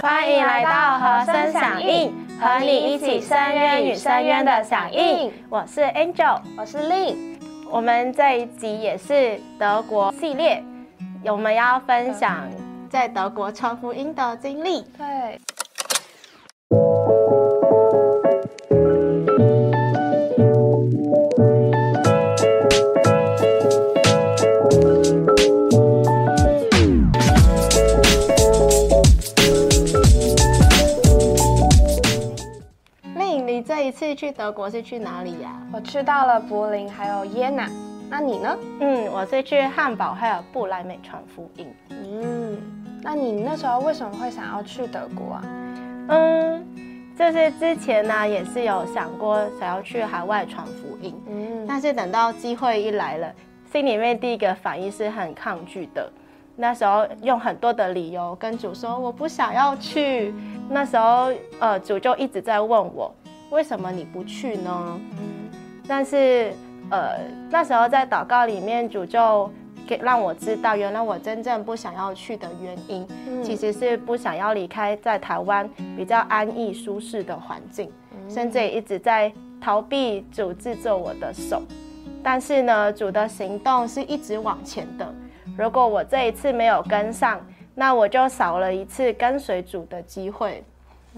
欢迎来到和声响应，和你一起深渊与深渊的响应。我是 Angel，我是 Lin。我们这一集也是德国系列，我们要分享在德国传福音的经历。对。次去德国是去哪里呀？我去到了柏林，还有耶拿。那你呢？嗯，我是去汉堡还有布莱美传福音。嗯，那你那时候为什么会想要去德国啊？嗯，就是之前呢也是有想过想要去海外传福音，嗯，但是等到机会一来了，心里面第一个反应是很抗拒的。那时候用很多的理由跟主说我不想要去。那时候呃主就一直在问我为什么你不去呢？嗯，但是呃那时候在祷告里面主就给让我知道，原来我真正不想要去的原因，其实是不想要离开在台湾比较安逸舒适的环境，甚至也一直在逃避主制作我的手。但是呢，主的行动是一直往前的。如果我这一次没有跟上，那我就少了一次跟随主的机会。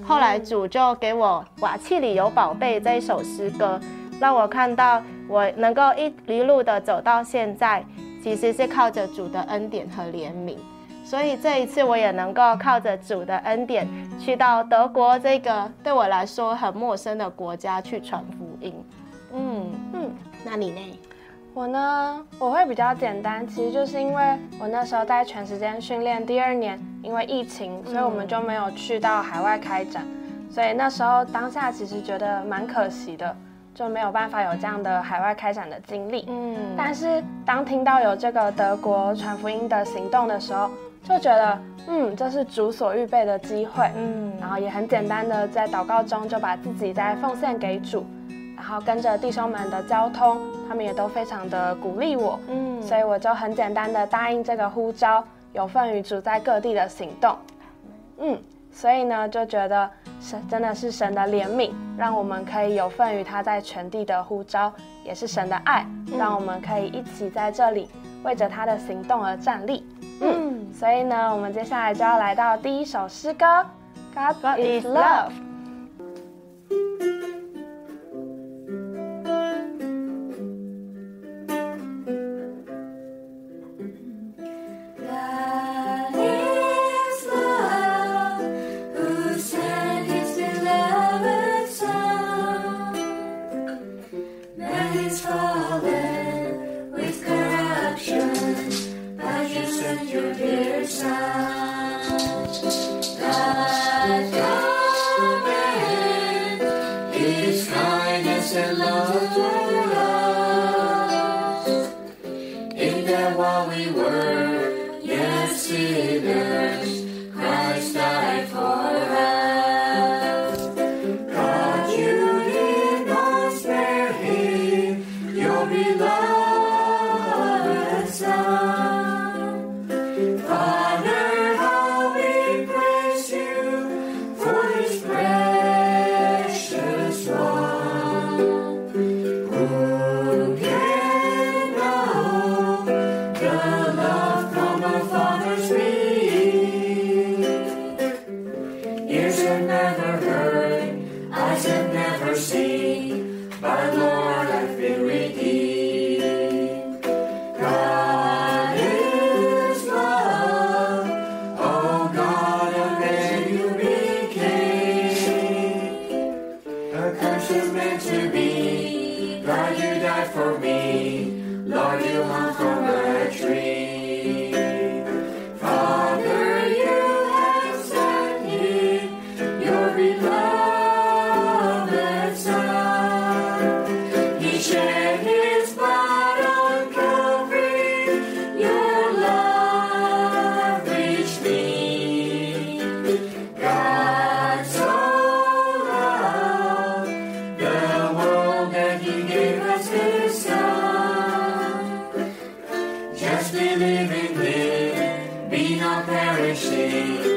后来主就给我《瓦器里有宝贝》这一首诗歌，让我看到我能够一一路的走到现在，其实是靠着主的恩典和怜悯。所以这一次我也能够靠着主的恩典，去到德国这个对我来说很陌生的国家去传福音。嗯嗯，那你呢？我呢，我会比较简单，其实就是因为我那时候在全时间训练第二年，因为疫情，所以我们就没有去到海外开展，所以那时候当下其实觉得蛮可惜的，就没有办法有这样的海外开展的经历。嗯，但是当听到有这个德国传福音的行动的时候，就觉得，嗯，这是主所预备的机会。嗯，然后也很简单的在祷告中就把自己再奉献给主。然后跟着弟兄们的交通，他们也都非常的鼓励我，嗯，所以我就很简单的答应这个呼召，有份于主在各地的行动，嗯，所以呢就觉得神真的是神的怜悯，让我们可以有份于他在全地的呼召，也是神的爱，让我们可以一起在这里为着他的行动而站立，嗯，所以呢，我们接下来就要来到第一首诗歌，God is love。sun. mercy, my Lord, I just believe in Him, be not perishing.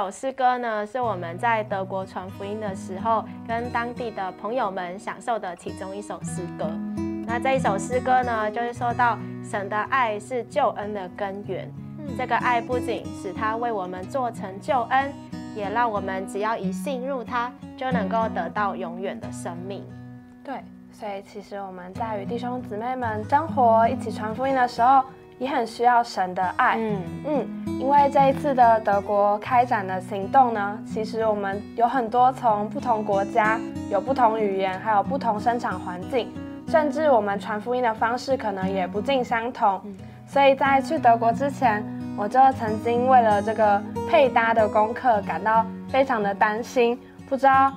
首诗歌呢，是我们在德国传福音的时候，跟当地的朋友们享受的其中一首诗歌。那这一首诗歌呢，就是说到神的爱是救恩的根源。这个爱不仅使他为我们做成救恩，也让我们只要一信入他，就能够得到永远的生命。对，所以其实我们在与弟兄姊妹们生活、一起传福音的时候，也很需要神的爱。嗯嗯，因为这一次的德国开展的行动呢，其实我们有很多从不同国家、有不同语言，还有不同生产环境。甚至我们传福音的方式可能也不尽相同，所以在去德国之前，我就曾经为了这个配搭的功课感到非常的担心，不知道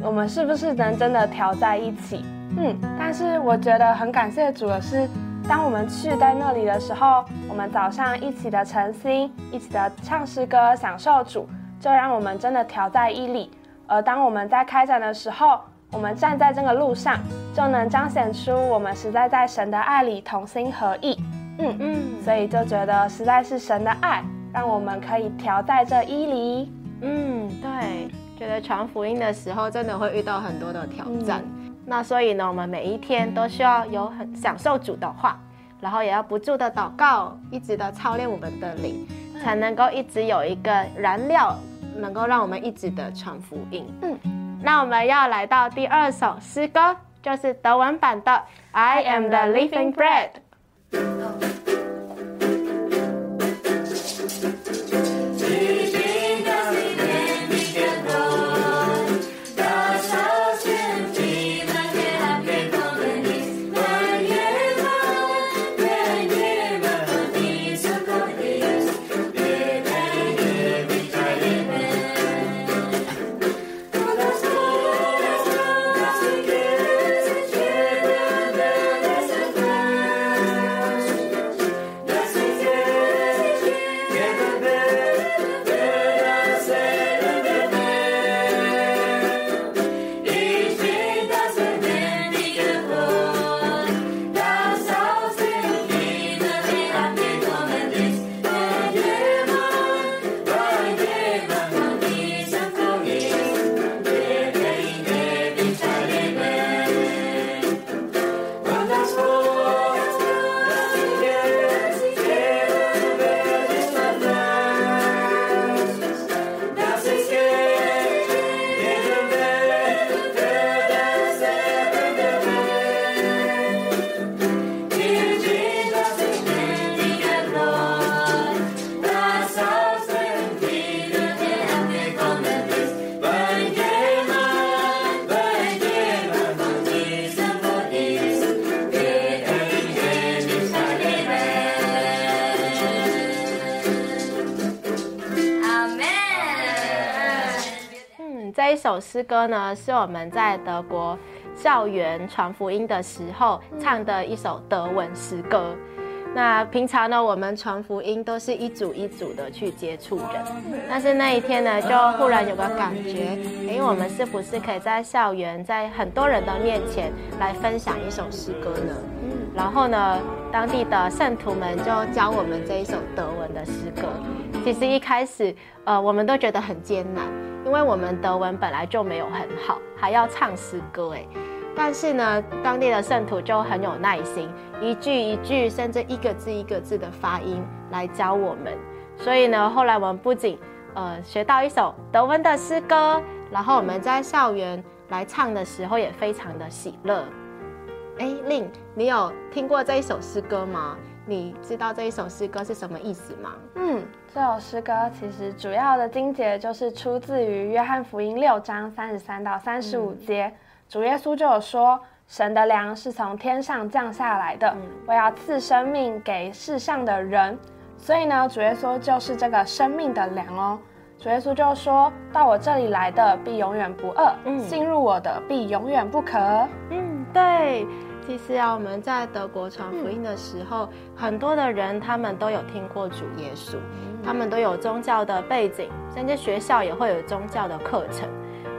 我们是不是能真的调在一起。嗯，但是我觉得很感谢主的是，当我们去在那里的时候，我们早上一起的晨星，一起的唱诗歌，享受主，就让我们真的调在一里。而当我们在开展的时候，我们站在这个路上，就能彰显出我们实在在神的爱里同心合意。嗯嗯，所以就觉得实在是神的爱，让我们可以调在这伊犁。嗯，对，觉得传福音的时候真的会遇到很多的挑战。那所以呢，我们每一天都需要有很享受主的话，然后也要不住的祷告，一直的操练我们的灵，才能够一直有一个燃料，能够让我们一直的传福音。嗯。那我们要来到第二首诗歌，就是德文版的《I Am the Living Bread》。首诗歌呢，是我们在德国校园传福音的时候唱的一首德文诗歌。那平常呢，我们传福音都是一组一组的去接触人，但是那一天呢，就忽然有个感觉，哎，我们是不是可以在校园，在很多人的面前来分享一首诗歌呢？然后呢，当地的圣徒们就教我们这一首德文的诗歌。其实一开始，呃，我们都觉得很艰难。因为我们德文本来就没有很好，还要唱诗歌哎，但是呢，当地的圣徒就很有耐心，一句一句，甚至一个字一个字的发音来教我们。所以呢，后来我们不仅呃学到一首德文的诗歌，然后我们在校园来唱的时候也非常的喜乐。哎，令，你有听过这一首诗歌吗？你知道这一首诗歌是什么意思吗？嗯，这首诗歌其实主要的经节就是出自于约翰福音六章三十三到三十五节，主耶稣就有说，神的粮是从天上降下来的，我要赐生命给世上的人。所以呢，主耶稣就是这个生命的粮哦。主耶稣就说到我这里来的必永远不饿，进入我的必永远不渴。嗯，对。其实啊，我们在德国传福音的时候，很多的人他们都有听过主耶稣，他们都有宗教的背景，甚至学校也会有宗教的课程。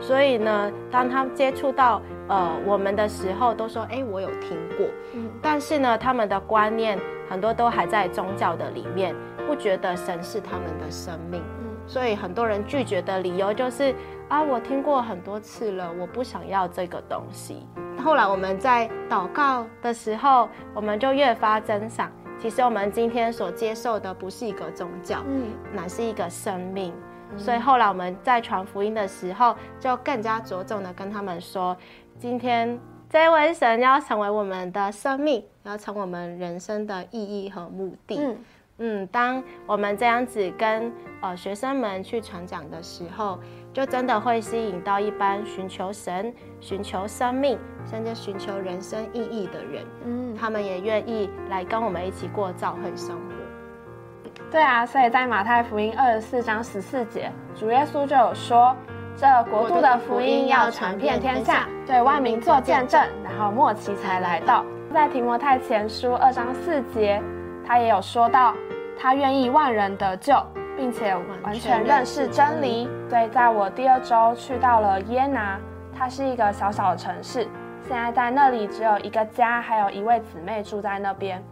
所以呢，当他接触到呃我们的时候，都说哎，我有听过。嗯，但是呢，他们的观念很多都还在宗教的里面，不觉得神是他们的生命。嗯，所以很多人拒绝的理由就是啊，我听过很多次了，我不想要这个东西。后来我们在祷告的时候，我们就越发增赏。其实我们今天所接受的不是一个宗教，嗯，乃是一个生命。所以后来我们在传福音的时候，就更加着重的跟他们说，今天这位神要成为我们的生命，要成为我们人生的意义和目的。嗯嗯，当我们这样子跟呃学生们去传讲的时候。就真的会吸引到一般寻求神、寻求生命，甚至寻求人生意义的人。嗯，他们也愿意来跟我们一起过教会生活。对啊，所以在马太福音二十四章十四节，主耶稣就有说：“这国度的福音要传遍天下，对万民做见证，然后末期才来到。”在提摩太前书二章四节，他也有说到，他愿意万人得救。并且完全认识真理，所以在我第二周去到了耶拿，它是一个小小的城市。现在在那里只有一个家，还有一位姊妹住在那边。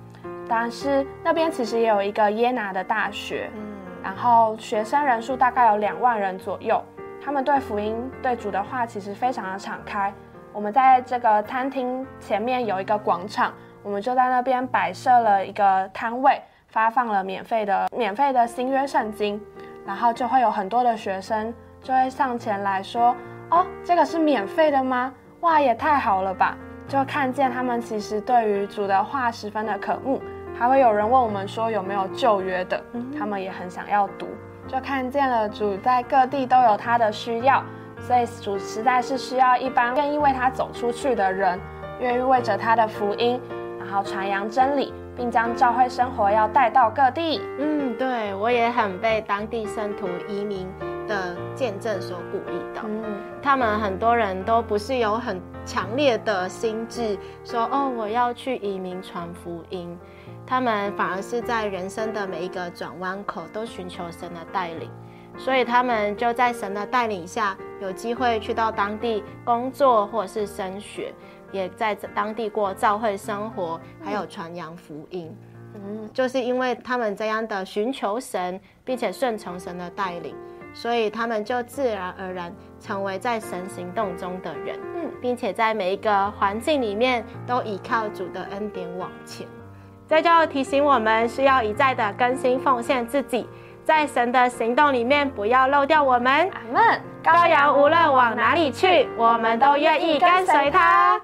但是那边其实也有一个耶拿的大学，嗯然后学生人数大概有两万人左右。他们对福音、对主的话其实非常的敞开。我们在这个餐厅前面有一个广场，我们就在那边摆设了一个摊位。发放了免费的免费的新约圣经，然后就会有很多的学生就会上前来说：“哦，这个是免费的吗？哇，也太好了吧！”就看见他们其实对于主的话十分的渴慕，还会有人问我们说有没有旧约的，他们也很想要读。就看见了主在各地都有他的需要，所以主实在是需要一般愿意为他走出去的人，愿意为着他的福音，然后传扬真理。并将教会生活要带到各地。嗯，对我也很被当地圣徒移民的见证所鼓励到。嗯，他们很多人都不是有很强烈的心智，说哦我要去移民传福音。他们反而是在人生的每一个转弯口都寻求神的带领，所以他们就在神的带领下，有机会去到当地工作或者是升学。也在当地过教会生活，还有传扬福音。嗯，就是因为他们这样的寻求神，并且顺从神的带领，所以他们就自然而然成为在神行动中的人。嗯，并且在每一个环境里面都依靠主的恩典往前。这就提醒我们需要一再的更新奉献自己，在神的行动里面不要漏掉我们。阿门。羔羊无论往哪里去，我们都愿意跟随他。